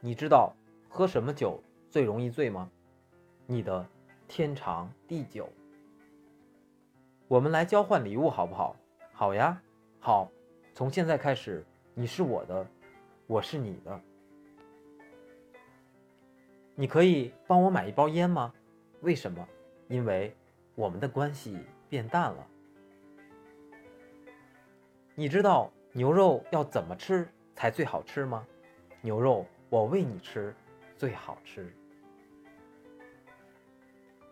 你知道喝什么酒最容易醉吗？你的天长地久。我们来交换礼物好不好？好呀，好。从现在开始，你是我的，我是你的。你可以帮我买一包烟吗？为什么？因为我们的关系变淡了。你知道牛肉要怎么吃才最好吃吗？牛肉我喂你吃，最好吃。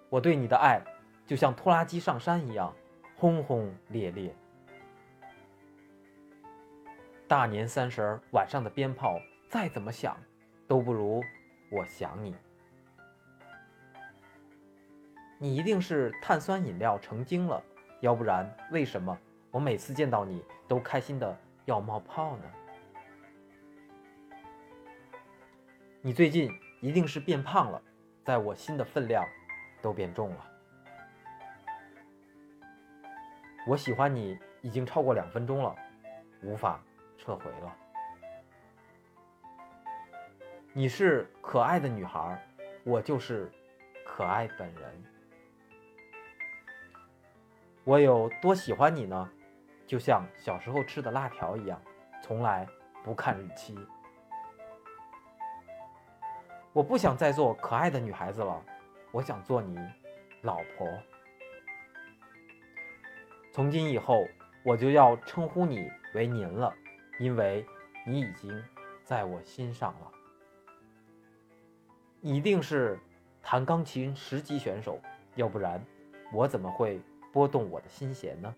我对你的爱就像拖拉机上山一样，轰轰烈烈。大年三十晚上的鞭炮再怎么响，都不如我想你。你一定是碳酸饮料成精了，要不然为什么我每次见到你都开心的要冒泡呢？你最近一定是变胖了，在我心的分量都变重了。我喜欢你已经超过两分钟了，无法撤回了。你是可爱的女孩，我就是可爱本人。我有多喜欢你呢？就像小时候吃的辣条一样，从来不看日期。我不想再做可爱的女孩子了，我想做你老婆。从今以后，我就要称呼你为您了，因为你已经在我心上了。一定是弹钢琴十级选手，要不然我怎么会？拨动我的心弦呢？